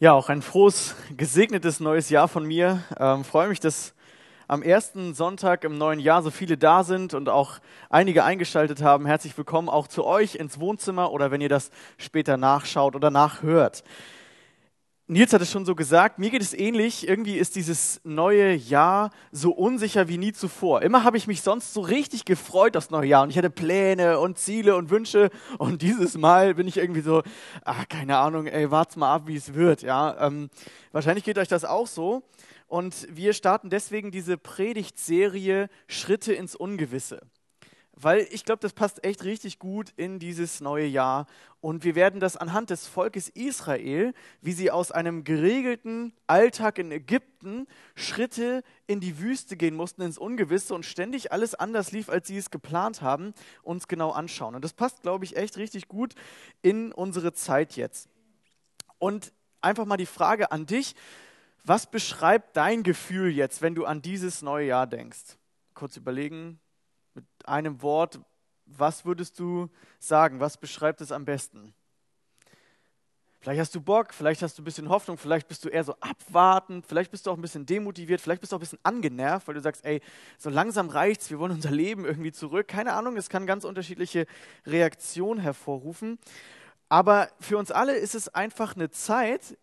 Ja, auch ein frohes, gesegnetes neues Jahr von mir. Ähm, freue mich, dass am ersten Sonntag im neuen Jahr so viele da sind und auch einige eingeschaltet haben. Herzlich willkommen auch zu euch ins Wohnzimmer oder wenn ihr das später nachschaut oder nachhört. Nils hat es schon so gesagt, mir geht es ähnlich. Irgendwie ist dieses neue Jahr so unsicher wie nie zuvor. Immer habe ich mich sonst so richtig gefreut aufs neue Jahr und ich hatte Pläne und Ziele und Wünsche und dieses Mal bin ich irgendwie so, ach, keine Ahnung, ey, wart's mal ab, wie es wird. Ja, ähm, wahrscheinlich geht euch das auch so. Und wir starten deswegen diese Predigtserie Schritte ins Ungewisse weil ich glaube, das passt echt richtig gut in dieses neue Jahr. Und wir werden das anhand des Volkes Israel, wie sie aus einem geregelten Alltag in Ägypten Schritte in die Wüste gehen mussten, ins Ungewisse und ständig alles anders lief, als sie es geplant haben, uns genau anschauen. Und das passt, glaube ich, echt richtig gut in unsere Zeit jetzt. Und einfach mal die Frage an dich, was beschreibt dein Gefühl jetzt, wenn du an dieses neue Jahr denkst? Kurz überlegen, mit einem Wort, was würdest du sagen? Was beschreibt es am besten? Vielleicht hast du Bock, vielleicht hast du ein bisschen Hoffnung, vielleicht bist du eher so abwartend, vielleicht bist du auch ein bisschen demotiviert, vielleicht bist du auch ein bisschen angenervt, weil du sagst, ey, so langsam reicht's, wir wollen unser Leben irgendwie zurück. Keine Ahnung, es kann ganz unterschiedliche Reaktionen hervorrufen. Aber für uns alle ist es einfach eine Zeit,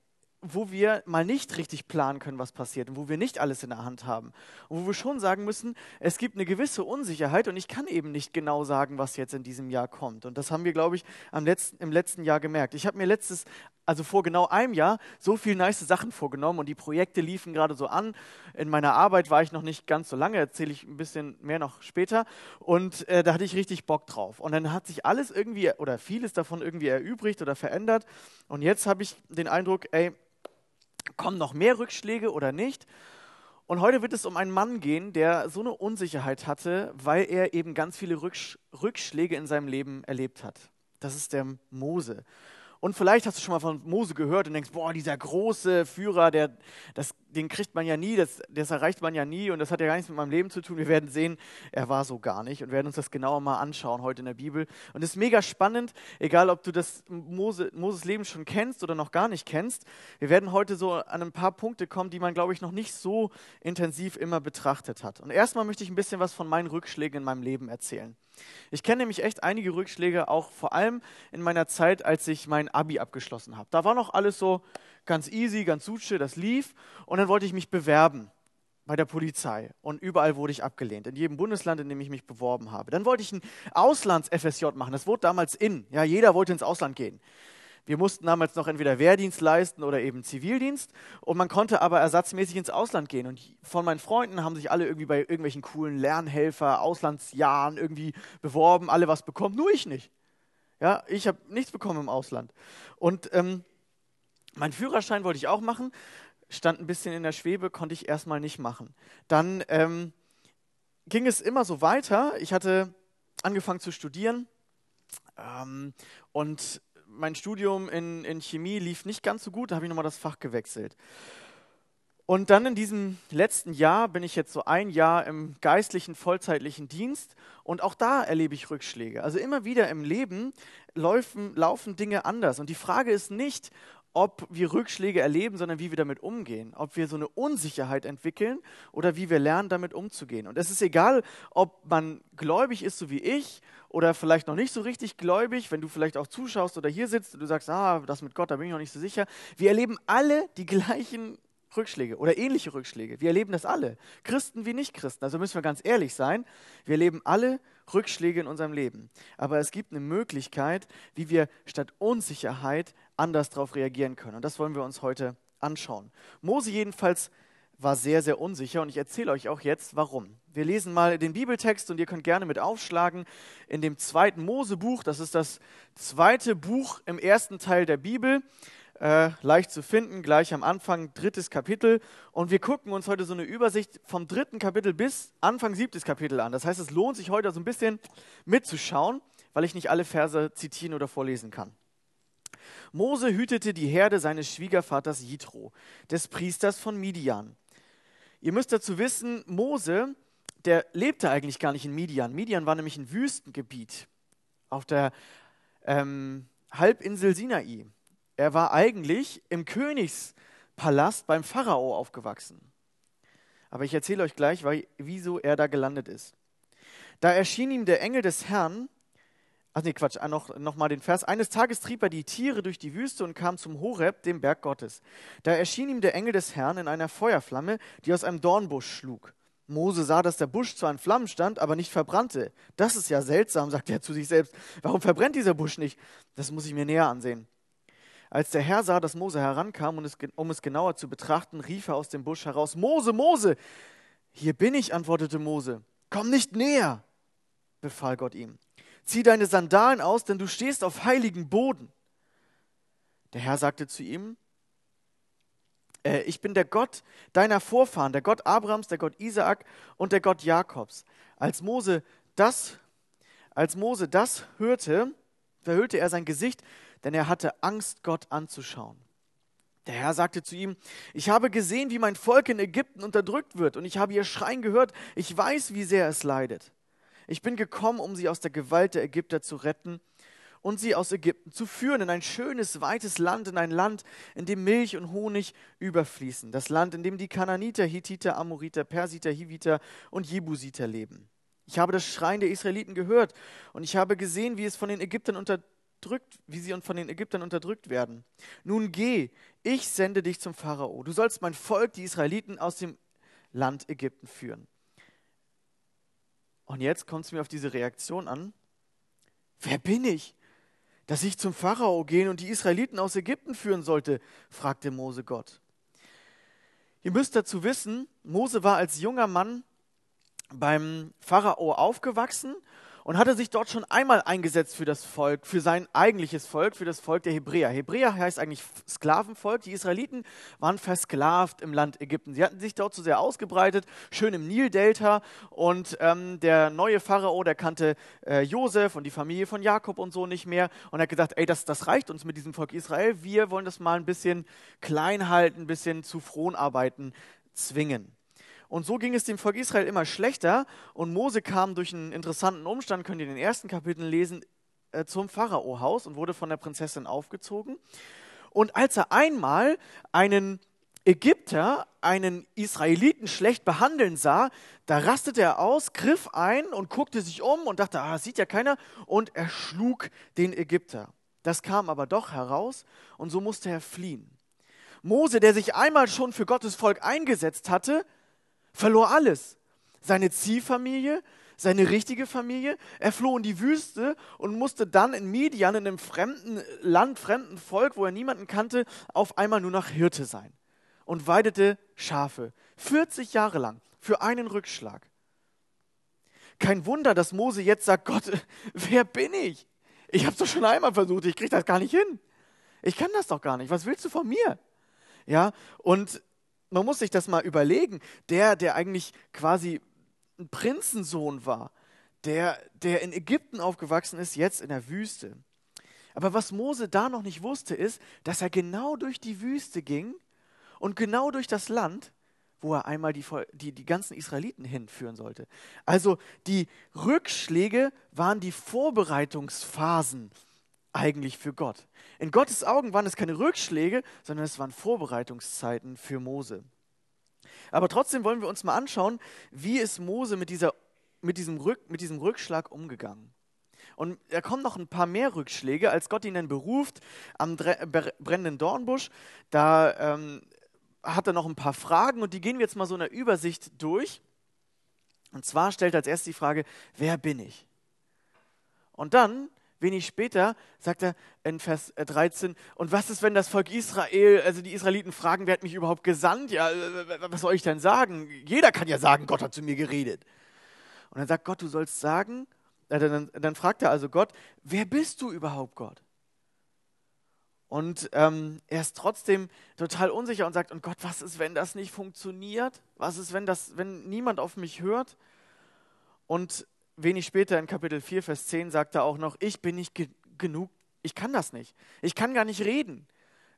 wo wir mal nicht richtig planen können, was passiert und wo wir nicht alles in der Hand haben. Und wo wir schon sagen müssen, es gibt eine gewisse Unsicherheit und ich kann eben nicht genau sagen, was jetzt in diesem Jahr kommt. Und das haben wir, glaube ich, letzten, im letzten Jahr gemerkt. Ich habe mir letztes, also vor genau einem Jahr, so viele nice Sachen vorgenommen und die Projekte liefen gerade so an. In meiner Arbeit war ich noch nicht ganz so lange, erzähle ich ein bisschen mehr noch später. Und äh, da hatte ich richtig Bock drauf. Und dann hat sich alles irgendwie oder vieles davon irgendwie erübrigt oder verändert. Und jetzt habe ich den Eindruck, ey, kommen noch mehr Rückschläge oder nicht? Und heute wird es um einen Mann gehen, der so eine Unsicherheit hatte, weil er eben ganz viele Rückschläge in seinem Leben erlebt hat. Das ist der Mose. Und vielleicht hast du schon mal von Mose gehört und denkst, boah, dieser große Führer, der, das, den kriegt man ja nie, das, das erreicht man ja nie und das hat ja gar nichts mit meinem Leben zu tun. Wir werden sehen, er war so gar nicht und werden uns das genauer mal anschauen heute in der Bibel. Und es ist mega spannend, egal ob du das Mose, Moses Leben schon kennst oder noch gar nicht kennst. Wir werden heute so an ein paar Punkte kommen, die man, glaube ich, noch nicht so intensiv immer betrachtet hat. Und erstmal möchte ich ein bisschen was von meinen Rückschlägen in meinem Leben erzählen. Ich kenne nämlich echt einige Rückschläge, auch vor allem in meiner Zeit, als ich mein Abi abgeschlossen habe. Da war noch alles so ganz easy, ganz suche, das lief. Und dann wollte ich mich bewerben bei der Polizei. Und überall wurde ich abgelehnt. In jedem Bundesland, in dem ich mich beworben habe. Dann wollte ich ein Auslands-FSJ machen. Das wurde damals in. Ja, jeder wollte ins Ausland gehen. Wir mussten damals noch entweder Wehrdienst leisten oder eben Zivildienst. Und man konnte aber ersatzmäßig ins Ausland gehen. Und von meinen Freunden haben sich alle irgendwie bei irgendwelchen coolen Lernhelfer, Auslandsjahren irgendwie beworben, alle was bekommen, nur ich nicht. Ja, ich habe nichts bekommen im Ausland. Und ähm, mein Führerschein wollte ich auch machen, stand ein bisschen in der Schwebe, konnte ich erstmal nicht machen. Dann ähm, ging es immer so weiter. Ich hatte angefangen zu studieren ähm, und mein Studium in, in Chemie lief nicht ganz so gut, da habe ich nochmal das Fach gewechselt. Und dann in diesem letzten Jahr bin ich jetzt so ein Jahr im geistlichen, vollzeitlichen Dienst und auch da erlebe ich Rückschläge. Also immer wieder im Leben laufen, laufen Dinge anders. Und die Frage ist nicht, ob wir Rückschläge erleben, sondern wie wir damit umgehen. Ob wir so eine Unsicherheit entwickeln oder wie wir lernen, damit umzugehen. Und es ist egal, ob man gläubig ist, so wie ich, oder vielleicht noch nicht so richtig gläubig, wenn du vielleicht auch zuschaust oder hier sitzt und du sagst, ah, das mit Gott, da bin ich noch nicht so sicher. Wir erleben alle die gleichen Rückschläge oder ähnliche Rückschläge. Wir erleben das alle. Christen wie Nicht-Christen. Also müssen wir ganz ehrlich sein. Wir erleben alle Rückschläge in unserem Leben. Aber es gibt eine Möglichkeit, wie wir statt Unsicherheit anders darauf reagieren können. Und das wollen wir uns heute anschauen. Mose jedenfalls war sehr, sehr unsicher und ich erzähle euch auch jetzt, warum. Wir lesen mal den Bibeltext und ihr könnt gerne mit aufschlagen in dem zweiten Mosebuch. Das ist das zweite Buch im ersten Teil der Bibel. Äh, leicht zu finden, gleich am Anfang, drittes Kapitel. Und wir gucken uns heute so eine Übersicht vom dritten Kapitel bis Anfang siebtes Kapitel an. Das heißt, es lohnt sich heute so ein bisschen mitzuschauen, weil ich nicht alle Verse zitieren oder vorlesen kann. Mose hütete die Herde seines Schwiegervaters Jitro, des Priesters von Midian. Ihr müsst dazu wissen, Mose, der lebte eigentlich gar nicht in Midian. Midian war nämlich ein Wüstengebiet auf der ähm, Halbinsel Sinai. Er war eigentlich im Königspalast beim Pharao aufgewachsen. Aber ich erzähle euch gleich, wieso er da gelandet ist. Da erschien ihm der Engel des Herrn, ach nee, Quatsch, ah, noch, noch mal den Vers. Eines Tages trieb er die Tiere durch die Wüste und kam zum Horeb, dem Berg Gottes. Da erschien ihm der Engel des Herrn in einer Feuerflamme, die aus einem Dornbusch schlug. Mose sah, dass der Busch zwar in Flammen stand, aber nicht verbrannte. Das ist ja seltsam, sagte er zu sich selbst. Warum verbrennt dieser Busch nicht? Das muss ich mir näher ansehen. Als der Herr sah, dass Mose herankam, um es genauer zu betrachten, rief er aus dem Busch heraus, Mose, Mose! Hier bin ich, antwortete Mose. Komm nicht näher, befahl Gott ihm. Zieh deine Sandalen aus, denn du stehst auf heiligem Boden. Der Herr sagte zu ihm, äh, ich bin der Gott deiner Vorfahren, der Gott Abrahams, der Gott Isaak und der Gott Jakobs. Als Mose das, als Mose das hörte, verhüllte er sein Gesicht, denn er hatte Angst, Gott anzuschauen. Der Herr sagte zu ihm, ich habe gesehen, wie mein Volk in Ägypten unterdrückt wird, und ich habe ihr Schreien gehört, ich weiß, wie sehr es leidet. Ich bin gekommen, um sie aus der Gewalt der Ägypter zu retten und sie aus Ägypten zu führen in ein schönes, weites Land, in ein Land, in dem Milch und Honig überfließen. Das Land, in dem die Kananiter, Hittiter, Amoriter, Persiter, Hiviter und Jebusiter leben. Ich habe das Schreien der Israeliten gehört und ich habe gesehen, wie es von den Ägyptern unterdrückt unterdrückt, wie sie von den Ägyptern unterdrückt werden. Nun geh, ich sende dich zum Pharao. Du sollst mein Volk, die Israeliten, aus dem Land Ägypten führen. Und jetzt kommt es mir auf diese Reaktion an. Wer bin ich, dass ich zum Pharao gehen und die Israeliten aus Ägypten führen sollte? fragte Mose Gott. Ihr müsst dazu wissen, Mose war als junger Mann beim Pharao aufgewachsen und hatte sich dort schon einmal eingesetzt für das Volk, für sein eigentliches Volk, für das Volk der Hebräer. Hebräer heißt eigentlich Sklavenvolk. Die Israeliten waren versklavt im Land Ägypten. Sie hatten sich dort so sehr ausgebreitet, schön im Nildelta. Und ähm, der neue Pharao, der kannte äh, Josef und die Familie von Jakob und so nicht mehr. Und er hat gesagt, ey, das, das reicht uns mit diesem Volk Israel. Wir wollen das mal ein bisschen klein halten, ein bisschen zu Fronarbeiten zwingen. Und so ging es dem Volk Israel immer schlechter. Und Mose kam durch einen interessanten Umstand, könnt ihr in den ersten Kapiteln lesen, äh, zum Pharaohaus und wurde von der Prinzessin aufgezogen. Und als er einmal einen Ägypter, einen Israeliten schlecht behandeln sah, da rastete er aus, griff ein und guckte sich um und dachte, ah, sieht ja keiner, und er schlug den Ägypter. Das kam aber doch heraus und so musste er fliehen. Mose, der sich einmal schon für Gottes Volk eingesetzt hatte, verlor alles. Seine Ziehfamilie, seine richtige Familie. Er floh in die Wüste und musste dann in Midian, in einem fremden Land, fremden Volk, wo er niemanden kannte, auf einmal nur noch Hirte sein und weidete Schafe. 40 Jahre lang für einen Rückschlag. Kein Wunder, dass Mose jetzt sagt, Gott, wer bin ich? Ich habe es doch schon einmal versucht, ich kriege das gar nicht hin. Ich kann das doch gar nicht. Was willst du von mir? Ja, und man muss sich das mal überlegen. Der, der eigentlich quasi ein Prinzensohn war, der, der in Ägypten aufgewachsen ist, jetzt in der Wüste. Aber was Mose da noch nicht wusste, ist, dass er genau durch die Wüste ging und genau durch das Land, wo er einmal die, die, die ganzen Israeliten hinführen sollte. Also die Rückschläge waren die Vorbereitungsphasen eigentlich für Gott. In Gottes Augen waren es keine Rückschläge, sondern es waren Vorbereitungszeiten für Mose. Aber trotzdem wollen wir uns mal anschauen, wie ist Mose mit, dieser, mit, diesem, Rück, mit diesem Rückschlag umgegangen. Und da kommen noch ein paar mehr Rückschläge, als Gott ihn dann beruft am brennenden Dornbusch. Da ähm, hat er noch ein paar Fragen und die gehen wir jetzt mal so in der Übersicht durch. Und zwar stellt er als erstes die Frage, wer bin ich? Und dann Wenig später sagt er in Vers 13, äh, und was ist, wenn das Volk Israel, also die Israeliten fragen, wer hat mich überhaupt gesandt? Ja, was soll ich denn sagen? Jeder kann ja sagen, Gott hat zu mir geredet. Und dann sagt Gott, du sollst sagen, äh, dann, dann fragt er also Gott, wer bist du überhaupt, Gott? Und ähm, er ist trotzdem total unsicher und sagt, und Gott, was ist, wenn das nicht funktioniert? Was ist, wenn, das, wenn niemand auf mich hört? Und wenig später in Kapitel 4, Vers 10 sagt er auch noch, ich bin nicht ge genug, ich kann das nicht. Ich kann gar nicht reden.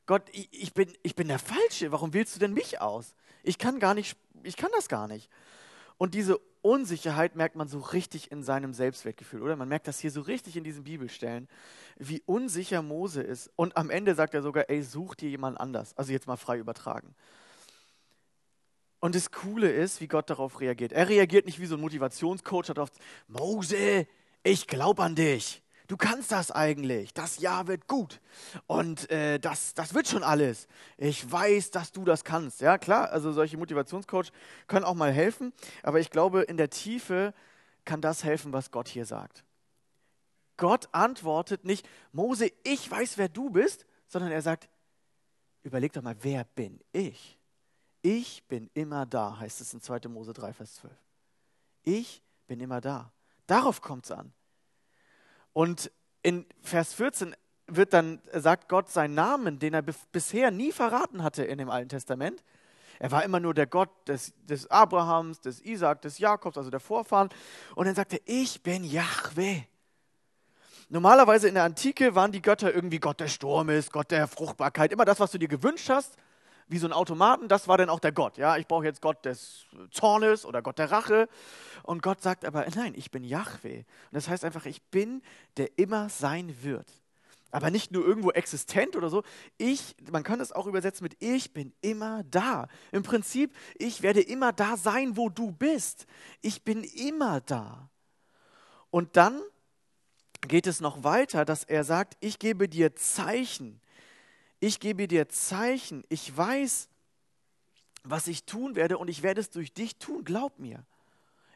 Gott, ich, ich, bin, ich bin der Falsche, warum wählst du denn mich aus? Ich kann gar nicht, ich kann das gar nicht. Und diese Unsicherheit merkt man so richtig in seinem Selbstwertgefühl, oder? Man merkt das hier so richtig in diesen Bibelstellen, wie unsicher Mose ist. Und am Ende sagt er sogar, ey, such dir jemand anders. Also jetzt mal frei übertragen. Und das Coole ist, wie Gott darauf reagiert. Er reagiert nicht wie so ein Motivationscoach, hat oft, Mose, ich glaube an dich. Du kannst das eigentlich. Das Jahr wird gut. Und äh, das, das wird schon alles. Ich weiß, dass du das kannst. Ja, klar, also solche Motivationscoach können auch mal helfen. Aber ich glaube, in der Tiefe kann das helfen, was Gott hier sagt. Gott antwortet nicht, Mose, ich weiß, wer du bist, sondern er sagt, überleg doch mal, wer bin ich? Ich bin immer da, heißt es in 2. Mose 3, Vers 12. Ich bin immer da. Darauf kommt es an. Und in Vers 14 wird dann, sagt Gott seinen Namen, den er bisher nie verraten hatte in dem Alten Testament. Er war immer nur der Gott des, des Abrahams, des Isaak, des Jakobs, also der Vorfahren. Und dann sagt er, ich bin Yahweh. Normalerweise in der Antike waren die Götter irgendwie Gott der Sturmes, Gott der Fruchtbarkeit, immer das, was du dir gewünscht hast wie so ein Automaten, das war dann auch der Gott. Ja, ich brauche jetzt Gott des Zornes oder Gott der Rache. Und Gott sagt aber, nein, ich bin Yahweh. Und das heißt einfach, ich bin, der immer sein wird. Aber nicht nur irgendwo existent oder so. Ich, man kann es auch übersetzen mit ich bin immer da. Im Prinzip, ich werde immer da sein, wo du bist. Ich bin immer da. Und dann geht es noch weiter, dass er sagt, ich gebe dir Zeichen ich gebe dir Zeichen, ich weiß, was ich tun werde und ich werde es durch dich tun, glaub mir.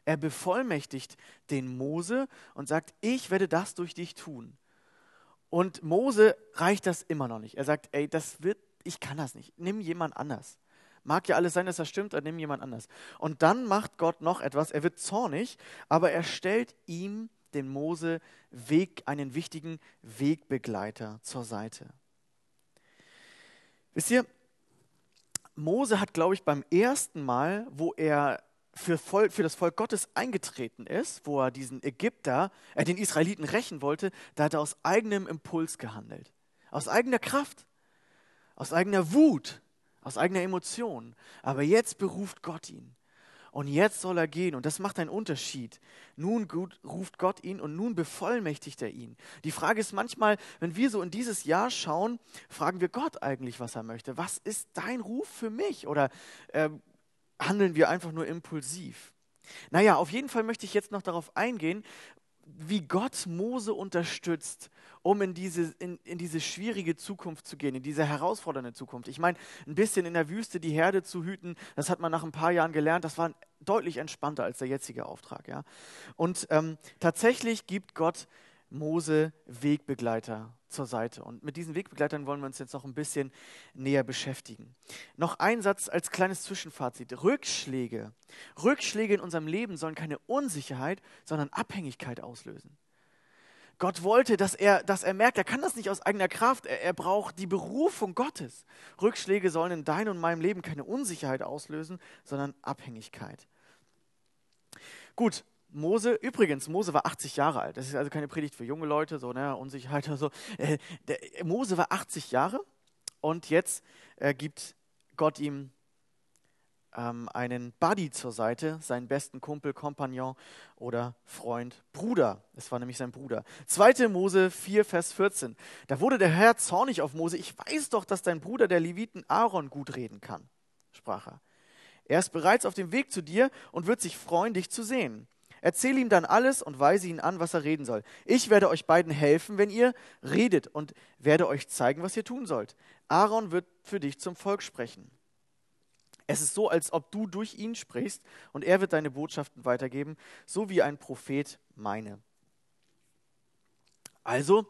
Er bevollmächtigt den Mose und sagt, ich werde das durch dich tun. Und Mose reicht das immer noch nicht. Er sagt, ey, das wird, ich kann das nicht. Nimm jemand anders. Mag ja alles sein, dass das stimmt, dann nimm jemand anders. Und dann macht Gott noch etwas. Er wird zornig, aber er stellt ihm, dem Mose, Weg, einen wichtigen Wegbegleiter zur Seite. Wisst ihr, Mose hat, glaube ich, beim ersten Mal, wo er für, Volk, für, das Volk Gottes eingetreten ist, wo er diesen Ägypter, äh, den Israeliten rächen wollte, da hat er aus eigenem Impuls gehandelt. Aus eigener Kraft, aus eigener Wut, aus eigener Emotion. Aber jetzt beruft Gott ihn. Und jetzt soll er gehen und das macht einen Unterschied. Nun gut, ruft Gott ihn und nun bevollmächtigt er ihn. Die Frage ist manchmal, wenn wir so in dieses Jahr schauen, fragen wir Gott eigentlich, was er möchte. Was ist dein Ruf für mich? Oder äh, handeln wir einfach nur impulsiv? Naja, auf jeden Fall möchte ich jetzt noch darauf eingehen, wie Gott Mose unterstützt, um in diese, in, in diese schwierige Zukunft zu gehen, in diese herausfordernde Zukunft. Ich meine, ein bisschen in der Wüste die Herde zu hüten, das hat man nach ein paar Jahren gelernt, das war deutlich entspannter als der jetzige Auftrag. Ja? Und ähm, tatsächlich gibt Gott Mose Wegbegleiter zur Seite. Und mit diesen Wegbegleitern wollen wir uns jetzt noch ein bisschen näher beschäftigen. Noch ein Satz als kleines Zwischenfazit. Rückschläge. Rückschläge in unserem Leben sollen keine Unsicherheit, sondern Abhängigkeit auslösen. Gott wollte, dass er, dass er merkt, er kann das nicht aus eigener Kraft, er, er braucht die Berufung Gottes. Rückschläge sollen in deinem und meinem Leben keine Unsicherheit auslösen, sondern Abhängigkeit. Gut, Mose, übrigens, Mose war 80 Jahre alt. Das ist also keine Predigt für junge Leute, so ne, Unsicherheit oder so. Äh, der, Mose war 80 Jahre und jetzt äh, gibt Gott ihm ähm, einen Buddy zur Seite, seinen besten Kumpel, Kompagnon oder Freund, Bruder. Es war nämlich sein Bruder. 2. Mose 4, Vers 14. Da wurde der Herr zornig auf Mose. Ich weiß doch, dass dein Bruder, der Leviten Aaron, gut reden kann, sprach er. Er ist bereits auf dem Weg zu dir und wird sich freuen, dich zu sehen. Erzähl ihm dann alles und weise ihn an, was er reden soll. Ich werde euch beiden helfen, wenn ihr redet und werde euch zeigen, was ihr tun sollt. Aaron wird für dich zum Volk sprechen. Es ist so, als ob du durch ihn sprichst und er wird deine Botschaften weitergeben, so wie ein Prophet meine. Also,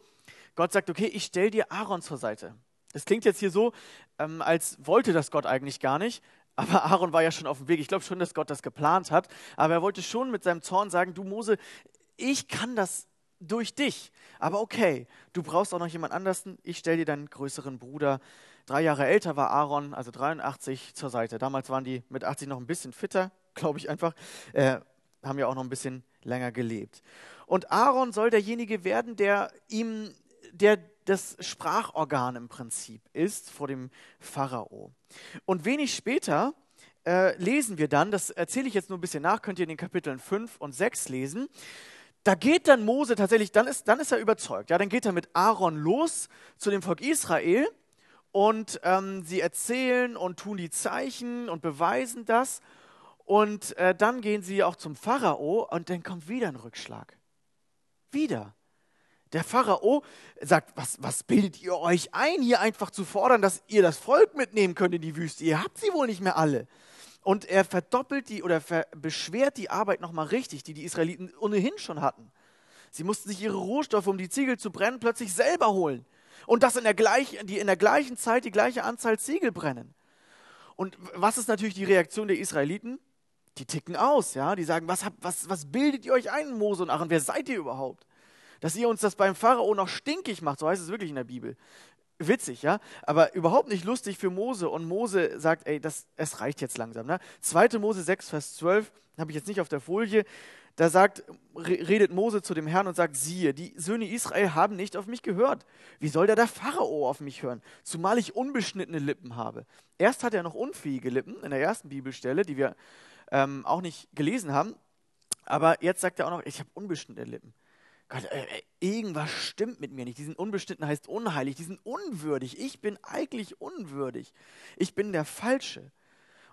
Gott sagt, okay, ich stelle dir Aaron zur Seite. Das klingt jetzt hier so, ähm, als wollte das Gott eigentlich gar nicht, aber Aaron war ja schon auf dem Weg. Ich glaube schon, dass Gott das geplant hat. Aber er wollte schon mit seinem Zorn sagen, du Mose, ich kann das durch dich. Aber okay, du brauchst auch noch jemand anders. Ich stelle dir deinen größeren Bruder. Drei Jahre älter war Aaron, also 83, zur Seite. Damals waren die mit 80 noch ein bisschen fitter, glaube ich einfach. Äh, haben ja auch noch ein bisschen länger gelebt. Und Aaron soll derjenige werden, der ihm, der das Sprachorgan im Prinzip ist vor dem Pharao. Und wenig später äh, lesen wir dann, das erzähle ich jetzt nur ein bisschen nach, könnt ihr in den Kapiteln 5 und 6 lesen. Da geht dann Mose tatsächlich, dann ist, dann ist er überzeugt. Ja, dann geht er mit Aaron los zu dem Volk Israel und ähm, sie erzählen und tun die Zeichen und beweisen das. Und äh, dann gehen sie auch zum Pharao und dann kommt wieder ein Rückschlag. Wieder. Der Pharao sagt, was, was bildet ihr euch ein, hier einfach zu fordern, dass ihr das Volk mitnehmen könnt in die Wüste? Ihr habt sie wohl nicht mehr alle. Und er verdoppelt die oder beschwert die Arbeit nochmal richtig, die die Israeliten ohnehin schon hatten. Sie mussten sich ihre Rohstoffe, um die Ziegel zu brennen, plötzlich selber holen. Und das in der, gleich, die in der gleichen Zeit die gleiche Anzahl Ziegel brennen. Und was ist natürlich die Reaktion der Israeliten? Die ticken aus, ja. Die sagen, was, was, was bildet ihr euch ein, Mose und Aaron? Wer seid ihr überhaupt? Dass ihr uns das beim Pharao noch stinkig macht, so heißt es wirklich in der Bibel. Witzig, ja, aber überhaupt nicht lustig für Mose. Und Mose sagt, ey, das, es reicht jetzt langsam. Ne? 2. Mose 6, Vers 12, habe ich jetzt nicht auf der Folie. Da sagt, redet Mose zu dem Herrn und sagt, siehe, die Söhne Israel haben nicht auf mich gehört. Wie soll der, der Pharao auf mich hören? Zumal ich unbeschnittene Lippen habe. Erst hat er noch unfähige Lippen in der ersten Bibelstelle, die wir ähm, auch nicht gelesen haben. Aber jetzt sagt er auch noch, ich habe unbeschnittene Lippen. Gott, äh, äh, irgendwas stimmt mit mir nicht. Diesen Unbeschnitten heißt unheilig, diesen unwürdig. Ich bin eigentlich unwürdig. Ich bin der Falsche.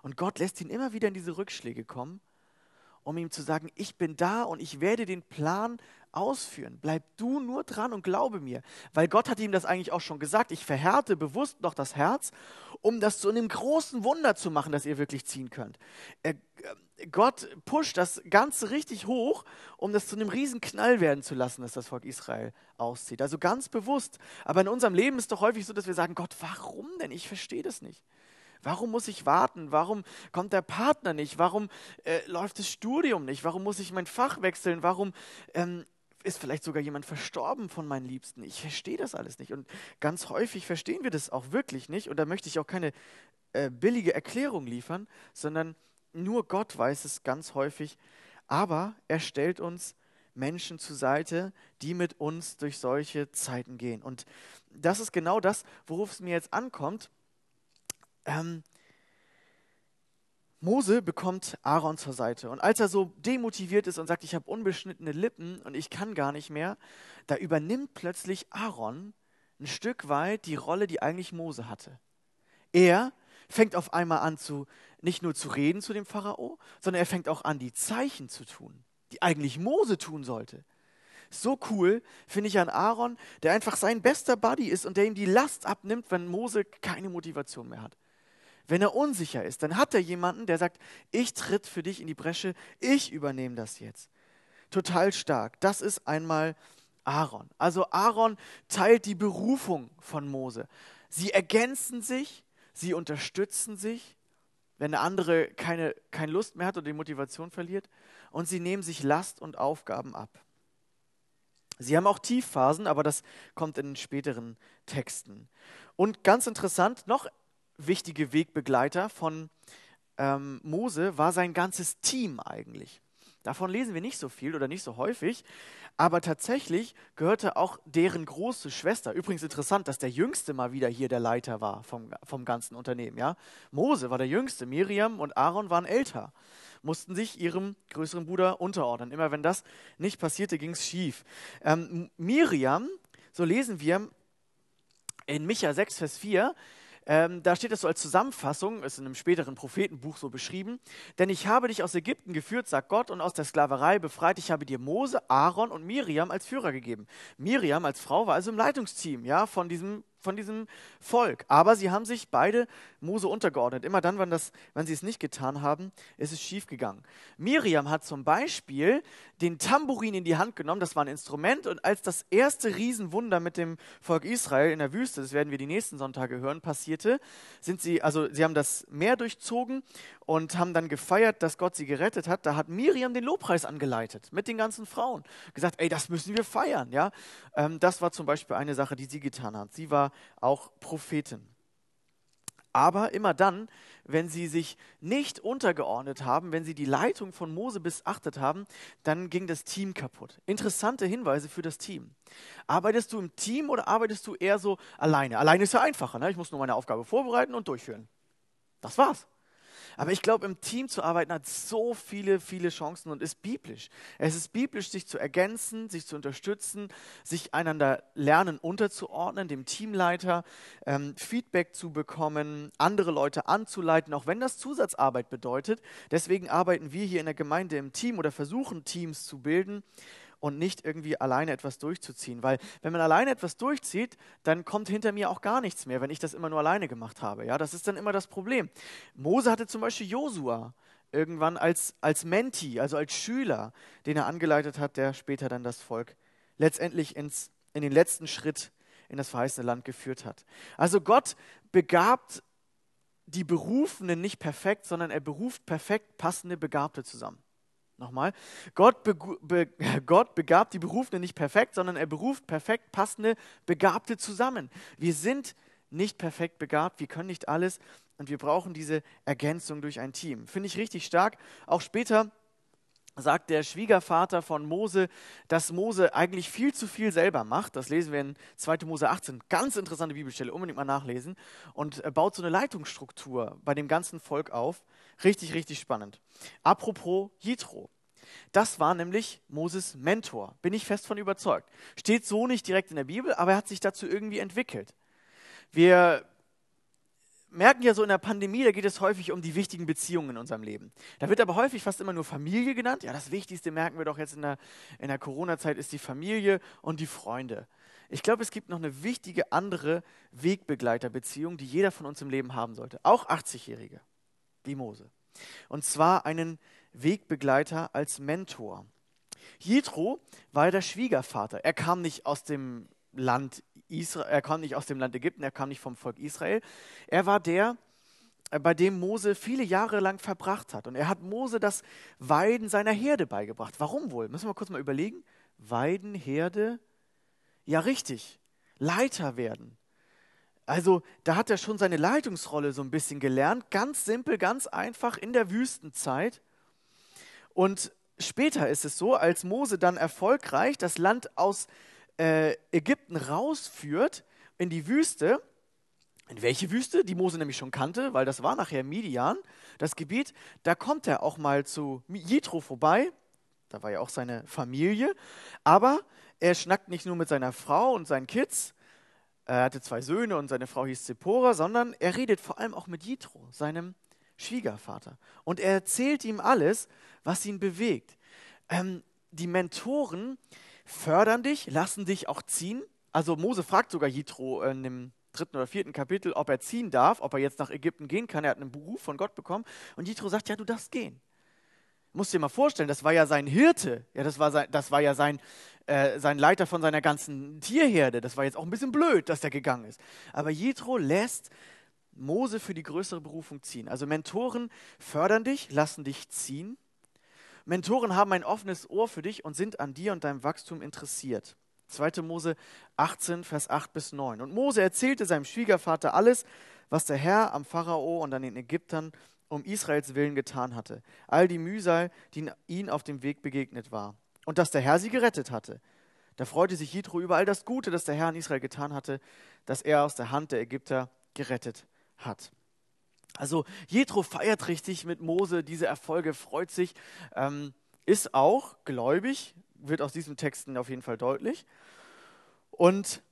Und Gott lässt ihn immer wieder in diese Rückschläge kommen, um ihm zu sagen, ich bin da und ich werde den Plan ausführen. Bleib du nur dran und glaube mir. Weil Gott hat ihm das eigentlich auch schon gesagt. Ich verhärte bewusst noch das Herz, um das zu einem großen Wunder zu machen, das ihr wirklich ziehen könnt. Er, Gott pusht das Ganze richtig hoch, um das zu einem riesen Knall werden zu lassen, dass das Volk Israel auszieht. Also ganz bewusst. Aber in unserem Leben ist doch häufig so, dass wir sagen, Gott, warum denn? Ich verstehe das nicht. Warum muss ich warten? Warum kommt der Partner nicht? Warum äh, läuft das Studium nicht? Warum muss ich mein Fach wechseln? Warum ähm, ist vielleicht sogar jemand verstorben von meinen Liebsten? Ich verstehe das alles nicht. Und ganz häufig verstehen wir das auch wirklich nicht. Und da möchte ich auch keine äh, billige Erklärung liefern, sondern nur Gott weiß es ganz häufig, aber er stellt uns Menschen zur Seite, die mit uns durch solche Zeiten gehen. Und das ist genau das, worauf es mir jetzt ankommt. Ähm, Mose bekommt Aaron zur Seite. Und als er so demotiviert ist und sagt, ich habe unbeschnittene Lippen und ich kann gar nicht mehr, da übernimmt plötzlich Aaron ein Stück weit die Rolle, die eigentlich Mose hatte. Er fängt auf einmal an zu, nicht nur zu reden zu dem Pharao, sondern er fängt auch an, die Zeichen zu tun, die eigentlich Mose tun sollte. So cool finde ich an Aaron, der einfach sein bester Buddy ist und der ihm die Last abnimmt, wenn Mose keine Motivation mehr hat. Wenn er unsicher ist, dann hat er jemanden, der sagt, ich tritt für dich in die Bresche, ich übernehme das jetzt. Total stark. Das ist einmal Aaron. Also Aaron teilt die Berufung von Mose. Sie ergänzen sich, sie unterstützen sich wenn der andere keine, keine Lust mehr hat und die Motivation verliert. Und sie nehmen sich Last und Aufgaben ab. Sie haben auch Tiefphasen, aber das kommt in späteren Texten. Und ganz interessant, noch wichtige Wegbegleiter von ähm, Mose war sein ganzes Team eigentlich. Davon lesen wir nicht so viel oder nicht so häufig, aber tatsächlich gehörte auch deren große Schwester. Übrigens interessant, dass der Jüngste mal wieder hier der Leiter war vom, vom ganzen Unternehmen. Ja? Mose war der Jüngste, Miriam und Aaron waren älter, mussten sich ihrem größeren Bruder unterordnen. Immer wenn das nicht passierte, ging es schief. Ähm, Miriam, so lesen wir in Micha 6, Vers 4, ähm, da steht es so als Zusammenfassung, ist in einem späteren Prophetenbuch so beschrieben. Denn ich habe dich aus Ägypten geführt, sagt Gott, und aus der Sklaverei befreit. Ich habe dir Mose, Aaron und Miriam als Führer gegeben. Miriam als Frau war also im Leitungsteam ja, von diesem von diesem Volk. Aber sie haben sich beide Mose untergeordnet. Immer dann, wenn, das, wenn sie es nicht getan haben, ist es schiefgegangen. Miriam hat zum Beispiel den Tambourin in die Hand genommen, das war ein Instrument, und als das erste Riesenwunder mit dem Volk Israel in der Wüste, das werden wir die nächsten Sonntage hören, passierte, sind sie, also sie haben das Meer durchzogen und haben dann gefeiert, dass Gott sie gerettet hat. Da hat Miriam den Lobpreis angeleitet mit den ganzen Frauen. Gesagt, ey, das müssen wir feiern. Ja? Ähm, das war zum Beispiel eine Sache, die sie getan hat. Sie war auch Prophetin. Aber immer dann, wenn sie sich nicht untergeordnet haben, wenn sie die Leitung von Mose missachtet haben, dann ging das Team kaputt. Interessante Hinweise für das Team. Arbeitest du im Team oder arbeitest du eher so alleine? Alleine ist ja einfacher. Ne? Ich muss nur meine Aufgabe vorbereiten und durchführen. Das war's. Aber ich glaube, im Team zu arbeiten hat so viele, viele Chancen und ist biblisch. Es ist biblisch, sich zu ergänzen, sich zu unterstützen, sich einander lernen unterzuordnen, dem Teamleiter ähm, Feedback zu bekommen, andere Leute anzuleiten, auch wenn das Zusatzarbeit bedeutet. Deswegen arbeiten wir hier in der Gemeinde im Team oder versuchen Teams zu bilden und nicht irgendwie alleine etwas durchzuziehen. Weil wenn man alleine etwas durchzieht, dann kommt hinter mir auch gar nichts mehr, wenn ich das immer nur alleine gemacht habe. Ja, das ist dann immer das Problem. Mose hatte zum Beispiel Josua irgendwann als, als Menti, also als Schüler, den er angeleitet hat, der später dann das Volk letztendlich ins, in den letzten Schritt in das verheißene Land geführt hat. Also Gott begabt die Berufenen nicht perfekt, sondern er beruft perfekt passende Begabte zusammen. Nochmal. Gott, be be Gott begabt die Berufenen nicht perfekt, sondern er beruft perfekt passende Begabte zusammen. Wir sind nicht perfekt begabt, wir können nicht alles und wir brauchen diese Ergänzung durch ein Team. Finde ich richtig stark. Auch später sagt der Schwiegervater von Mose, dass Mose eigentlich viel zu viel selber macht. Das lesen wir in 2. Mose 18. Ganz interessante Bibelstelle, unbedingt mal nachlesen. Und baut so eine Leitungsstruktur bei dem ganzen Volk auf. Richtig, richtig spannend. Apropos Jitro. Das war nämlich Moses Mentor, bin ich fest von überzeugt. Steht so nicht direkt in der Bibel, aber er hat sich dazu irgendwie entwickelt. Wir merken ja so in der Pandemie, da geht es häufig um die wichtigen Beziehungen in unserem Leben. Da wird aber häufig fast immer nur Familie genannt. Ja, das Wichtigste merken wir doch jetzt in der, in der Corona-Zeit ist die Familie und die Freunde. Ich glaube, es gibt noch eine wichtige andere Wegbegleiterbeziehung, die jeder von uns im Leben haben sollte. Auch 80-Jährige wie Mose. Und zwar einen Wegbegleiter als Mentor. Jethro war der Schwiegervater. Er kam nicht aus dem Land Israel, er kam nicht aus dem Land Ägypten, er kam nicht vom Volk Israel. Er war der, äh, bei dem Mose viele Jahre lang verbracht hat. Und er hat Mose das Weiden seiner Herde beigebracht. Warum wohl? Müssen wir kurz mal überlegen. Weiden, Herde. Ja, richtig. Leiter werden. Also da hat er schon seine Leitungsrolle so ein bisschen gelernt, ganz simpel, ganz einfach in der Wüstenzeit. Und später ist es so, als Mose dann erfolgreich das Land aus äh, Ägypten rausführt in die Wüste, in welche Wüste? Die Mose nämlich schon kannte, weil das war nachher Midian, das Gebiet. Da kommt er auch mal zu Jethro vorbei. Da war ja auch seine Familie. Aber er schnackt nicht nur mit seiner Frau und seinen Kids, er hatte zwei Söhne und seine Frau hieß Zippora, sondern er redet vor allem auch mit Jitro, seinem Schwiegervater. Und er erzählt ihm alles, was ihn bewegt. Ähm, die Mentoren fördern dich, lassen dich auch ziehen. Also Mose fragt sogar Jitro in dem dritten oder vierten Kapitel, ob er ziehen darf, ob er jetzt nach Ägypten gehen kann. Er hat einen Beruf von Gott bekommen. Und Jitro sagt, ja, du darfst gehen. Musst dir mal vorstellen, das war ja sein Hirte, ja, das, war sein, das war ja sein, äh, sein Leiter von seiner ganzen Tierherde. Das war jetzt auch ein bisschen blöd, dass der gegangen ist. Aber Jethro lässt Mose für die größere Berufung ziehen. Also Mentoren fördern dich, lassen dich ziehen. Mentoren haben ein offenes Ohr für dich und sind an dir und deinem Wachstum interessiert. 2. Mose 18, Vers 8 bis 9. Und Mose erzählte seinem Schwiegervater alles, was der Herr am Pharao und an den Ägyptern um Israels Willen getan hatte, all die Mühsal, die ihnen auf dem Weg begegnet war, und dass der Herr sie gerettet hatte. Da freute sich Jitro über all das Gute, das der Herr in Israel getan hatte, dass er aus der Hand der Ägypter gerettet hat. Also Jethro feiert richtig mit Mose diese Erfolge, freut sich, ähm, ist auch gläubig, wird aus diesen Texten auf jeden Fall deutlich. Und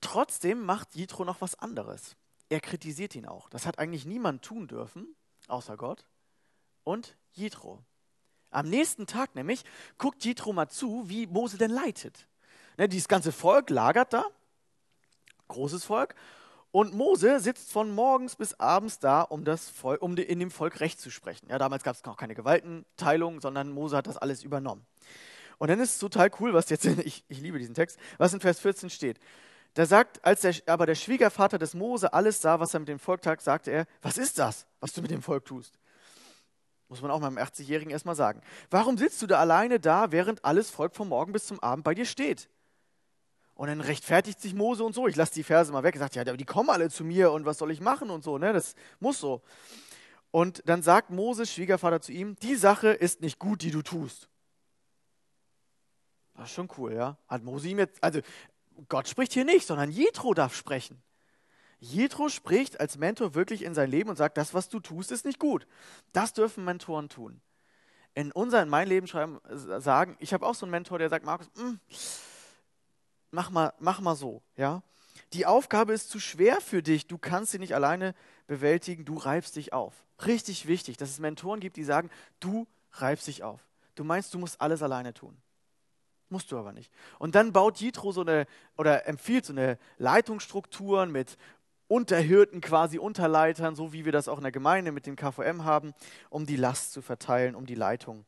trotzdem macht Jethro noch was anderes. Er kritisiert ihn auch. Das hat eigentlich niemand tun dürfen außer Gott, und Jethro. Am nächsten Tag nämlich guckt Jethro mal zu, wie Mose denn leitet. Ne, dieses ganze Volk lagert da, großes Volk, und Mose sitzt von morgens bis abends da, um, das Volk, um in dem Volk Recht zu sprechen. Ja, damals gab es noch keine Gewaltenteilung, sondern Mose hat das alles übernommen. Und dann ist es total cool, was jetzt, ich, ich liebe diesen Text, was in Vers 14 steht. Da sagt, als der, aber der Schwiegervater des Mose alles sah, was er mit dem Volk tat, sagte er, was ist das, was du mit dem Volk tust? Muss man auch meinem 80-Jährigen erstmal sagen. Warum sitzt du da alleine da, während alles Volk vom Morgen bis zum Abend bei dir steht? Und dann rechtfertigt sich Mose und so. Ich lasse die Verse mal weg. Er sagt, ja, aber die kommen alle zu mir und was soll ich machen und so. Ne? Das muss so. Und dann sagt Mose, Schwiegervater, zu ihm, die Sache ist nicht gut, die du tust. Das ist schon cool, ja. Hat Mose ihm jetzt, also Gott spricht hier nicht, sondern Jethro darf sprechen. Jethro spricht als Mentor wirklich in sein Leben und sagt, das, was du tust, ist nicht gut. Das dürfen Mentoren tun. In unser, in mein Leben schreiben, sagen, ich habe auch so einen Mentor, der sagt, Markus, mh, mm, mach mal, mach mal so, ja. Die Aufgabe ist zu schwer für dich, du kannst sie nicht alleine bewältigen, du reibst dich auf. Richtig wichtig, dass es Mentoren gibt, die sagen, du reibst dich auf. Du meinst, du musst alles alleine tun. Musst du aber nicht. Und dann baut Jitro so eine, oder empfiehlt so eine Leitungsstruktur mit Unterhirten, quasi Unterleitern, so wie wir das auch in der Gemeinde mit dem KVM haben, um die Last zu verteilen, um die Leitung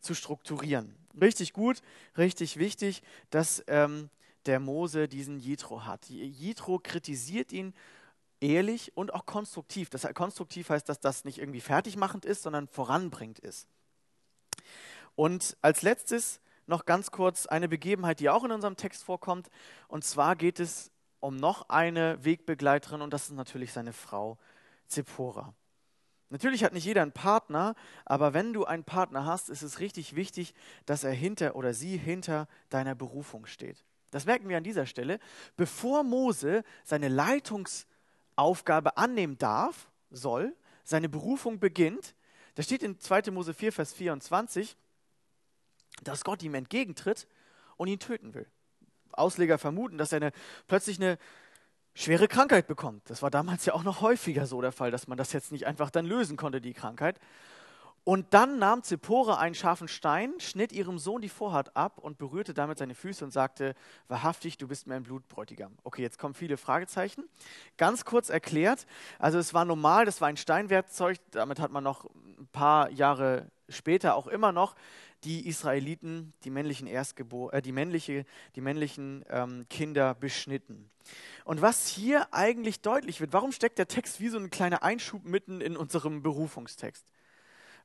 zu strukturieren. Richtig gut, richtig wichtig, dass ähm, der Mose diesen Jitro hat. Jitro kritisiert ihn ehrlich und auch konstruktiv. Das konstruktiv heißt, dass das nicht irgendwie fertigmachend ist, sondern voranbringend ist. Und als letztes noch ganz kurz eine Begebenheit, die auch in unserem Text vorkommt. Und zwar geht es um noch eine Wegbegleiterin und das ist natürlich seine Frau Zippora. Natürlich hat nicht jeder einen Partner, aber wenn du einen Partner hast, ist es richtig wichtig, dass er hinter oder sie hinter deiner Berufung steht. Das merken wir an dieser Stelle. Bevor Mose seine Leitungsaufgabe annehmen darf, soll, seine Berufung beginnt, da steht in 2. Mose 4, Vers 24, dass Gott ihm entgegentritt und ihn töten will. Ausleger vermuten, dass er eine, plötzlich eine schwere Krankheit bekommt. Das war damals ja auch noch häufiger so der Fall, dass man das jetzt nicht einfach dann lösen konnte, die Krankheit. Und dann nahm Zippora einen scharfen Stein, schnitt ihrem Sohn die Vorhaut ab und berührte damit seine Füße und sagte, wahrhaftig, du bist mein Blutbräutigam. Okay, jetzt kommen viele Fragezeichen. Ganz kurz erklärt, also es war normal, das war ein Steinwerkzeug, damit hat man noch ein paar Jahre später auch immer noch die Israeliten, die männlichen Erstgebor äh, die, männliche, die männlichen ähm, Kinder beschnitten. Und was hier eigentlich deutlich wird, warum steckt der Text wie so ein kleiner Einschub mitten in unserem Berufungstext?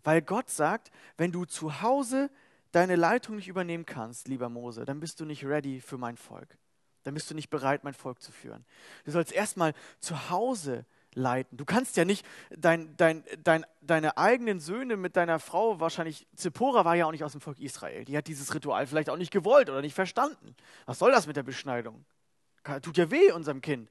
Weil Gott sagt, wenn du zu Hause deine Leitung nicht übernehmen kannst, lieber Mose, dann bist du nicht ready für mein Volk. Dann bist du nicht bereit, mein Volk zu führen. Du sollst erstmal zu Hause leiten. Du kannst ja nicht dein, dein, dein, deine eigenen Söhne mit deiner Frau, wahrscheinlich, Zippora war ja auch nicht aus dem Volk Israel. Die hat dieses Ritual vielleicht auch nicht gewollt oder nicht verstanden. Was soll das mit der Beschneidung? Tut ja weh unserem Kind,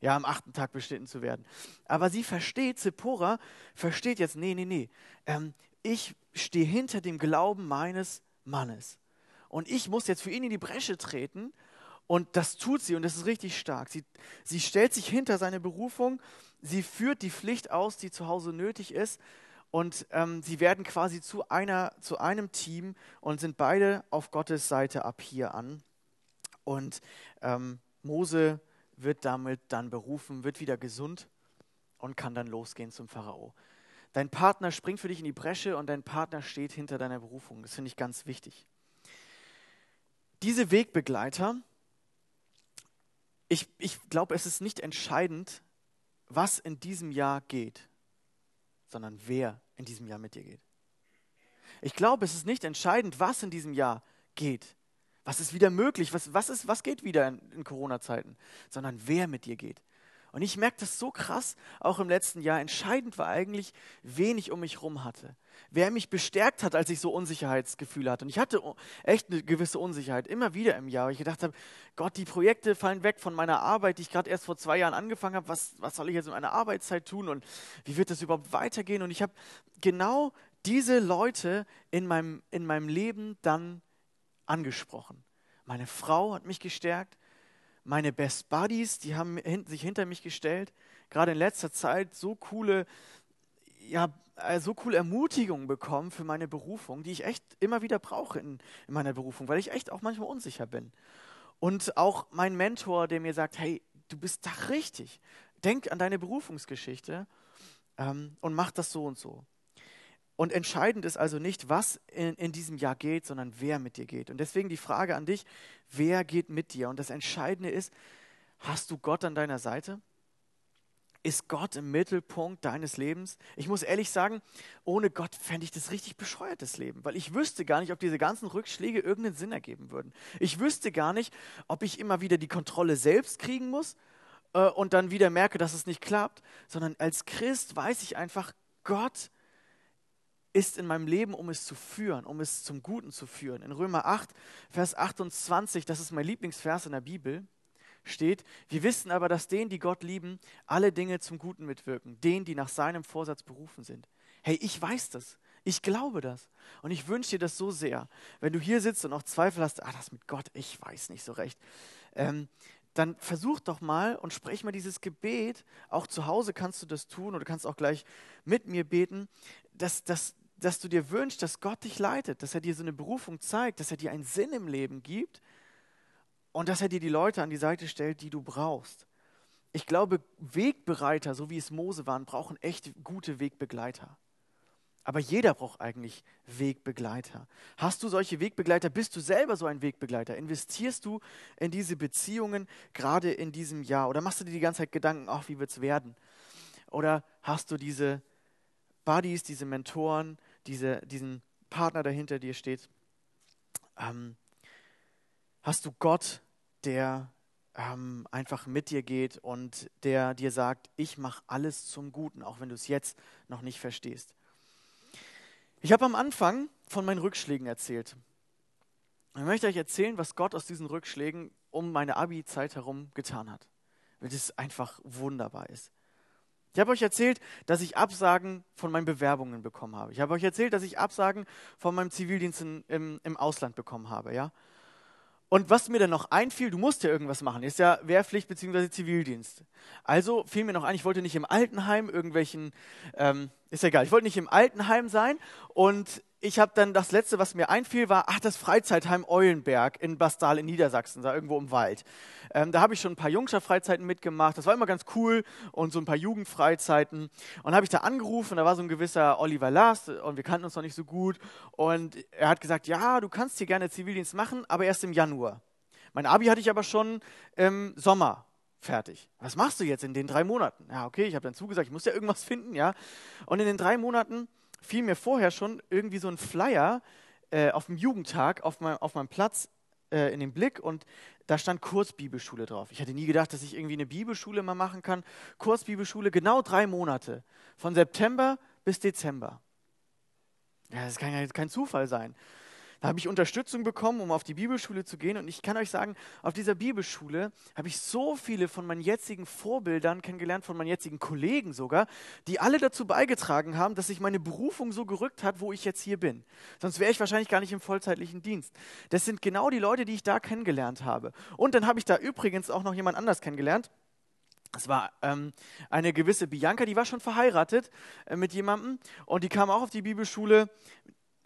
ja, am achten Tag beschnitten zu werden. Aber sie versteht, Zippora versteht jetzt, nee, nee, nee, ähm, ich stehe hinter dem Glauben meines Mannes. Und ich muss jetzt für ihn in die Bresche treten und das tut sie und das ist richtig stark. Sie, sie stellt sich hinter seine Berufung, sie führt die Pflicht aus, die zu Hause nötig ist und ähm, sie werden quasi zu, einer, zu einem Team und sind beide auf Gottes Seite ab hier an. Und ähm, Mose wird damit dann berufen, wird wieder gesund und kann dann losgehen zum Pharao. Dein Partner springt für dich in die Bresche und dein Partner steht hinter deiner Berufung. Das finde ich ganz wichtig. Diese Wegbegleiter, ich, ich glaube, es ist nicht entscheidend, was in diesem Jahr geht, sondern wer in diesem Jahr mit dir geht. Ich glaube, es ist nicht entscheidend, was in diesem Jahr geht. Was ist wieder möglich? Was, was, ist, was geht wieder in, in Corona-Zeiten? Sondern wer mit dir geht. Und ich merke das so krass, auch im letzten Jahr. Entscheidend war eigentlich, wen ich um mich herum hatte. Wer mich bestärkt hat, als ich so Unsicherheitsgefühle hatte. Und ich hatte echt eine gewisse Unsicherheit, immer wieder im Jahr. Weil ich gedacht habe, Gott, die Projekte fallen weg von meiner Arbeit, die ich gerade erst vor zwei Jahren angefangen habe. Was, was soll ich jetzt in meiner Arbeitszeit tun? Und wie wird das überhaupt weitergehen? Und ich habe genau diese Leute in meinem, in meinem Leben dann angesprochen. Meine Frau hat mich gestärkt meine Best Buddies, die haben sich hinter mich gestellt. Gerade in letzter Zeit so coole, ja, äh, so coole Ermutigungen bekommen für meine Berufung, die ich echt immer wieder brauche in, in meiner Berufung, weil ich echt auch manchmal unsicher bin. Und auch mein Mentor, der mir sagt, hey, du bist da richtig. Denk an deine Berufungsgeschichte ähm, und mach das so und so. Und entscheidend ist also nicht, was in, in, diesem Jahr geht, sondern wer mit dir geht. Und deswegen die Frage an dich, wer geht mit dir? Und das Entscheidende ist, hast du Gott an deiner Seite? Ist Gott im Mittelpunkt deines Lebens? Ich muss ehrlich sagen, ohne Gott fände ich das richtig bescheuertes Leben, weil ich wüsste gar nicht, ob diese ganzen Rückschläge irgendeinen Sinn ergeben würden. Ich wüsste gar nicht, ob ich immer wieder die Kontrolle selbst kriegen muss äh, und dann wieder merke, dass es nicht klappt, sondern als Christ weiß ich einfach, Gott ist in meinem Leben, um es zu führen, um es zum Guten zu führen. In Römer 8, Vers 28, das ist mein Lieblingsvers in der Bibel, steht, wir wissen aber, dass denen, die Gott lieben, alle Dinge zum Guten mitwirken, denen, die nach seinem Vorsatz berufen sind. Hey, ich weiß das. Ich glaube das. Und ich wünsche dir das so sehr. Wenn du hier sitzt und auch Zweifel hast, ah, das mit Gott, ich weiß nicht so recht, ähm, dann versuch doch mal und sprech mal dieses Gebet. Auch zu Hause kannst du das tun oder kannst auch gleich mit mir beten, dass, dass, dass du dir wünschst, dass Gott dich leitet, dass er dir so eine Berufung zeigt, dass er dir einen Sinn im Leben gibt und dass er dir die Leute an die Seite stellt, die du brauchst. Ich glaube, Wegbereiter, so wie es Mose waren, brauchen echt gute Wegbegleiter. Aber jeder braucht eigentlich Wegbegleiter. Hast du solche Wegbegleiter? Bist du selber so ein Wegbegleiter? Investierst du in diese Beziehungen gerade in diesem Jahr? Oder machst du dir die ganze Zeit Gedanken, ach, wie wird es werden? Oder hast du diese Buddies, diese Mentoren, diese, diesen Partner, der hinter dir steht? Ähm, hast du Gott, der ähm, einfach mit dir geht und der dir sagt, ich mache alles zum Guten, auch wenn du es jetzt noch nicht verstehst? Ich habe am Anfang von meinen Rückschlägen erzählt. Ich möchte euch erzählen, was Gott aus diesen Rückschlägen um meine Abi-Zeit herum getan hat. Weil das einfach wunderbar ist. Ich habe euch erzählt, dass ich Absagen von meinen Bewerbungen bekommen habe. Ich habe euch erzählt, dass ich Absagen von meinem Zivildienst in, im, im Ausland bekommen habe. Ja? Und was mir dann noch einfiel, du musst ja irgendwas machen, ist ja Wehrpflicht bzw. Zivildienst. Also fiel mir noch ein, ich wollte nicht im Altenheim irgendwelchen, ähm, ist ja egal, ich wollte nicht im Altenheim sein und ich habe dann das letzte, was mir einfiel, war, ach, das Freizeitheim Eulenberg in Bastal in Niedersachsen, da irgendwo im Wald. Ähm, da habe ich schon ein paar Jungscher-Freizeiten mitgemacht, das war immer ganz cool und so ein paar Jugendfreizeiten. Und habe ich da angerufen, da war so ein gewisser Oliver Last und wir kannten uns noch nicht so gut und er hat gesagt, ja, du kannst hier gerne Zivildienst machen, aber erst im Januar. Mein Abi hatte ich aber schon im Sommer fertig. Was machst du jetzt in den drei Monaten? Ja, okay, ich habe dann zugesagt, ich muss ja irgendwas finden, ja. Und in den drei Monaten fiel mir vorher schon irgendwie so ein Flyer äh, auf dem Jugendtag auf, mein, auf meinem Platz äh, in den Blick und da stand Kurzbibelschule drauf. Ich hatte nie gedacht, dass ich irgendwie eine Bibelschule mal machen kann. Kurzbibelschule, genau drei Monate. Von September bis Dezember. Ja, das kann ja jetzt kein Zufall sein. Habe ich Unterstützung bekommen, um auf die Bibelschule zu gehen. Und ich kann euch sagen, auf dieser Bibelschule habe ich so viele von meinen jetzigen Vorbildern kennengelernt, von meinen jetzigen Kollegen sogar, die alle dazu beigetragen haben, dass sich meine Berufung so gerückt hat, wo ich jetzt hier bin. Sonst wäre ich wahrscheinlich gar nicht im vollzeitlichen Dienst. Das sind genau die Leute, die ich da kennengelernt habe. Und dann habe ich da übrigens auch noch jemand anders kennengelernt. Es war ähm, eine gewisse Bianca, die war schon verheiratet äh, mit jemandem und die kam auch auf die Bibelschule.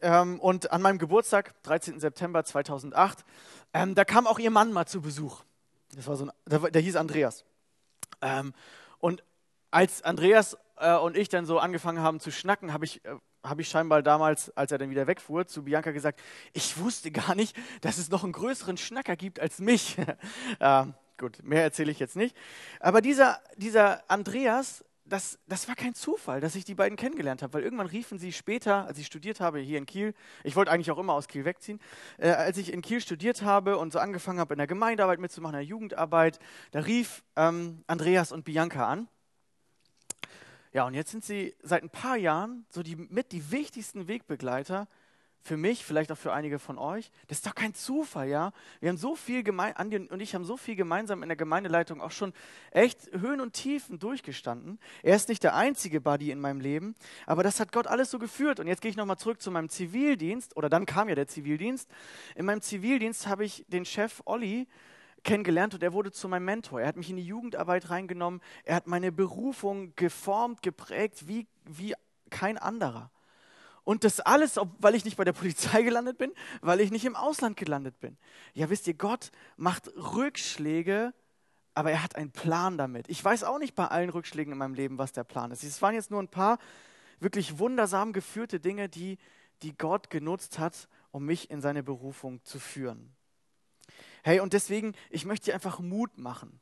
Ähm, und an meinem Geburtstag, 13. September 2008, ähm, da kam auch ihr Mann mal zu Besuch. Das war so ein, der, der hieß Andreas. Ähm, und als Andreas äh, und ich dann so angefangen haben zu schnacken, habe ich, äh, hab ich scheinbar damals, als er dann wieder wegfuhr, zu Bianca gesagt, ich wusste gar nicht, dass es noch einen größeren Schnacker gibt als mich. äh, gut, mehr erzähle ich jetzt nicht. Aber dieser, dieser Andreas das, das war kein Zufall, dass ich die beiden kennengelernt habe, weil irgendwann riefen sie später, als ich studiert habe hier in Kiel, ich wollte eigentlich auch immer aus Kiel wegziehen, äh, als ich in Kiel studiert habe und so angefangen habe, in der Gemeindearbeit mitzumachen, in der Jugendarbeit, da rief ähm, Andreas und Bianca an. Ja, und jetzt sind sie seit ein paar Jahren so die, mit die wichtigsten Wegbegleiter für mich, vielleicht auch für einige von euch. Das ist doch kein Zufall, ja? Wir haben so viel gemein, Andi und ich haben so viel gemeinsam in der Gemeindeleitung auch schon echt Höhen und Tiefen durchgestanden. Er ist nicht der einzige Buddy in meinem Leben, aber das hat Gott alles so geführt. Und jetzt gehe ich nochmal zurück zu meinem Zivildienst, oder dann kam ja der Zivildienst. In meinem Zivildienst habe ich den Chef Olli kennengelernt und er wurde zu meinem Mentor. Er hat mich in die Jugendarbeit reingenommen. Er hat meine Berufung geformt, geprägt wie, wie kein anderer. Und das alles, weil ich nicht bei der Polizei gelandet bin, weil ich nicht im Ausland gelandet bin. Ja, wisst ihr, Gott macht Rückschläge, aber er hat einen Plan damit. Ich weiß auch nicht bei allen Rückschlägen in meinem Leben, was der Plan ist. Es waren jetzt nur ein paar wirklich wundersam geführte Dinge, die, die Gott genutzt hat, um mich in seine Berufung zu führen. Hey, und deswegen, ich möchte dir einfach Mut machen.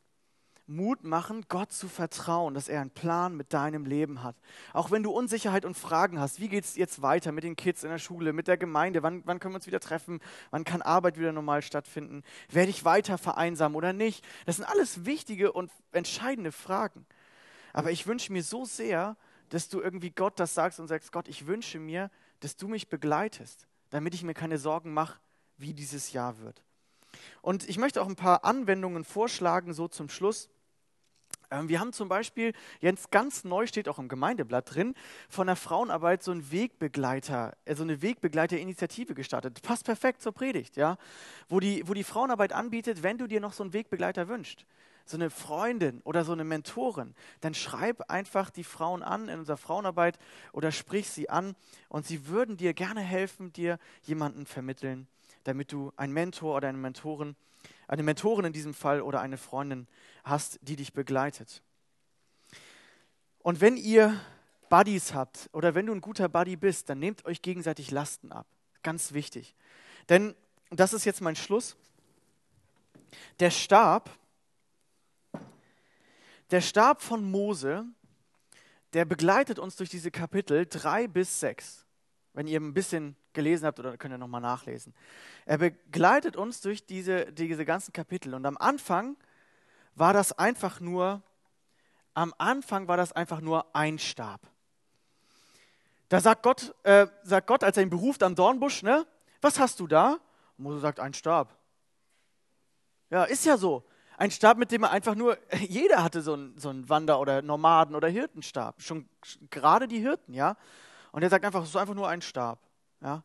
Mut machen, Gott zu vertrauen, dass er einen Plan mit deinem Leben hat. Auch wenn du Unsicherheit und Fragen hast, wie geht es jetzt weiter mit den Kids in der Schule, mit der Gemeinde, wann, wann können wir uns wieder treffen, wann kann Arbeit wieder normal stattfinden, werde ich weiter vereinsamen oder nicht. Das sind alles wichtige und entscheidende Fragen. Aber ich wünsche mir so sehr, dass du irgendwie Gott das sagst und sagst, Gott, ich wünsche mir, dass du mich begleitest, damit ich mir keine Sorgen mache, wie dieses Jahr wird. Und ich möchte auch ein paar Anwendungen vorschlagen, so zum Schluss. Ähm, wir haben zum Beispiel, jetzt ganz neu steht auch im Gemeindeblatt drin, von der Frauenarbeit so ein Wegbegleiter, also eine Wegbegleiterinitiative gestartet. Passt perfekt zur Predigt, ja. Wo die, wo die Frauenarbeit anbietet, wenn du dir noch so einen Wegbegleiter wünschst, so eine Freundin oder so eine Mentorin, dann schreib einfach die Frauen an in unserer Frauenarbeit oder sprich sie an und sie würden dir gerne helfen, dir jemanden vermitteln, damit du einen Mentor oder eine Mentorin eine Mentorin in diesem Fall oder eine Freundin hast, die dich begleitet. Und wenn ihr Buddies habt oder wenn du ein guter Buddy bist, dann nehmt euch gegenseitig Lasten ab. Ganz wichtig. Denn, das ist jetzt mein Schluss, der Stab, der Stab von Mose, der begleitet uns durch diese Kapitel drei bis sechs. Wenn ihr ein bisschen gelesen habt oder könnt ihr nochmal nachlesen. Er begleitet uns durch diese, diese ganzen Kapitel. Und am Anfang war das einfach nur, am Anfang war das einfach nur ein Stab. Da sagt Gott, äh, sagt Gott, als er ihn beruft am Dornbusch, ne, was hast du da? Und Mose sagt, ein Stab. Ja, ist ja so. Ein Stab, mit dem er einfach nur, jeder hatte so einen, so einen Wander- oder Nomaden- oder Hirtenstab. Schon gerade die Hirten, ja. Und er sagt einfach, es ist einfach nur ein Stab. Ja?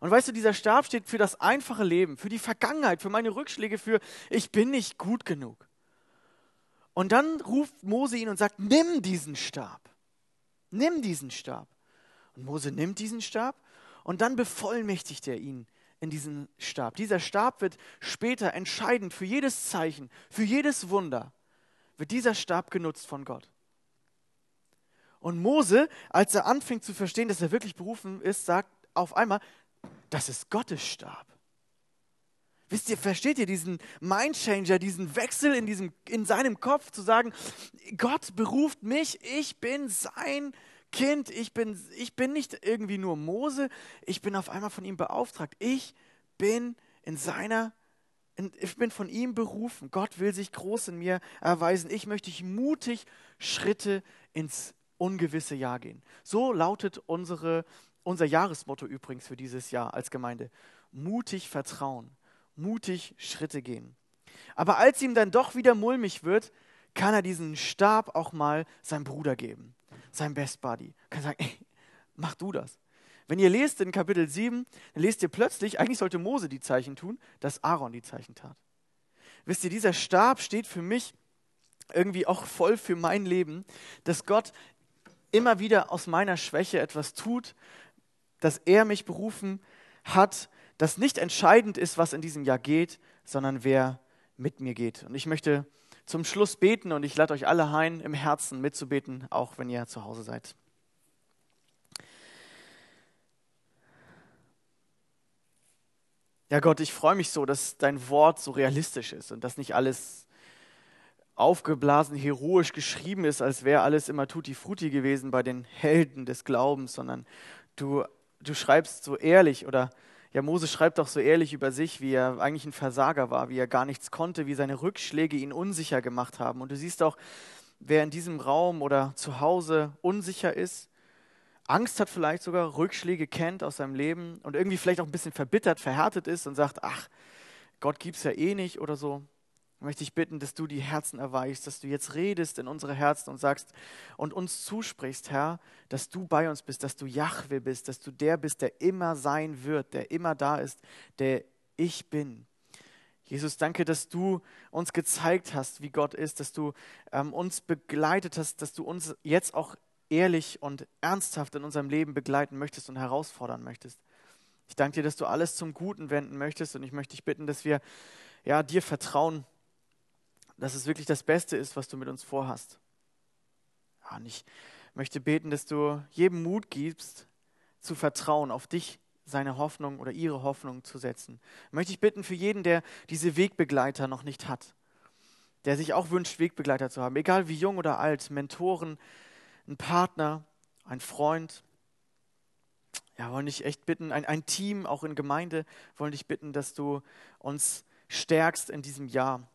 Und weißt du, dieser Stab steht für das einfache Leben, für die Vergangenheit, für meine Rückschläge, für ich bin nicht gut genug. Und dann ruft Mose ihn und sagt, nimm diesen Stab. Nimm diesen Stab. Und Mose nimmt diesen Stab und dann bevollmächtigt er ihn in diesen Stab. Dieser Stab wird später entscheidend für jedes Zeichen, für jedes Wunder, wird dieser Stab genutzt von Gott. Und Mose, als er anfängt zu verstehen, dass er wirklich berufen ist, sagt auf einmal, das ist Gottes Stab. Wisst ihr, versteht ihr diesen Mindchanger, diesen Wechsel in, diesem, in seinem Kopf zu sagen, Gott beruft mich, ich bin sein Kind, ich bin, ich bin nicht irgendwie nur Mose, ich bin auf einmal von ihm beauftragt. Ich bin in seiner, in, ich bin von ihm berufen. Gott will sich groß in mir erweisen. Ich möchte mutig Schritte ins ungewisse Jahr gehen. So lautet unsere, unser Jahresmotto übrigens für dieses Jahr als Gemeinde. Mutig vertrauen, mutig Schritte gehen. Aber als ihm dann doch wieder mulmig wird, kann er diesen Stab auch mal seinem Bruder geben, seinem Best Buddy. Kann sagen, ey, mach du das. Wenn ihr lest in Kapitel 7, dann lest ihr plötzlich, eigentlich sollte Mose die Zeichen tun, dass Aaron die Zeichen tat. Wisst ihr, dieser Stab steht für mich irgendwie auch voll für mein Leben, dass Gott immer wieder aus meiner Schwäche etwas tut, dass er mich berufen hat, das nicht entscheidend ist, was in diesem Jahr geht, sondern wer mit mir geht. Und ich möchte zum Schluss beten und ich lade euch alle ein, im Herzen mitzubeten, auch wenn ihr zu Hause seid. Ja Gott, ich freue mich so, dass dein Wort so realistisch ist und dass nicht alles aufgeblasen, heroisch geschrieben ist, als wäre alles immer tutti frutti gewesen bei den Helden des Glaubens, sondern du, du schreibst so ehrlich oder ja, Mose schreibt doch so ehrlich über sich, wie er eigentlich ein Versager war, wie er gar nichts konnte, wie seine Rückschläge ihn unsicher gemacht haben. Und du siehst auch, wer in diesem Raum oder zu Hause unsicher ist, Angst hat vielleicht sogar, Rückschläge kennt aus seinem Leben und irgendwie vielleicht auch ein bisschen verbittert, verhärtet ist und sagt, ach, Gott gibt es ja eh nicht oder so möchte ich bitten, dass du die Herzen erweichst, dass du jetzt redest in unsere Herzen und sagst und uns zusprichst, Herr, dass du bei uns bist, dass du Jahwe bist, dass du der bist, der immer sein wird, der immer da ist, der ich bin. Jesus, danke, dass du uns gezeigt hast, wie Gott ist, dass du ähm, uns begleitet hast, dass du uns jetzt auch ehrlich und ernsthaft in unserem Leben begleiten möchtest und herausfordern möchtest. Ich danke dir, dass du alles zum Guten wenden möchtest und ich möchte dich bitten, dass wir ja, dir vertrauen dass es wirklich das Beste ist, was du mit uns vorhast. Ja, und ich möchte beten, dass du jedem Mut gibst, zu vertrauen, auf dich seine Hoffnung oder ihre Hoffnung zu setzen. Möchte ich bitten für jeden, der diese Wegbegleiter noch nicht hat, der sich auch wünscht, Wegbegleiter zu haben, egal wie jung oder alt, Mentoren, ein Partner, ein Freund. Ja, wollen dich echt bitten, ein, ein Team, auch in Gemeinde, wollen dich bitten, dass du uns stärkst in diesem Jahr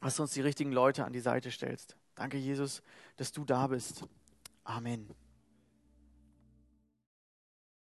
dass du uns die richtigen Leute an die Seite stellst. Danke, Jesus, dass du da bist. Amen.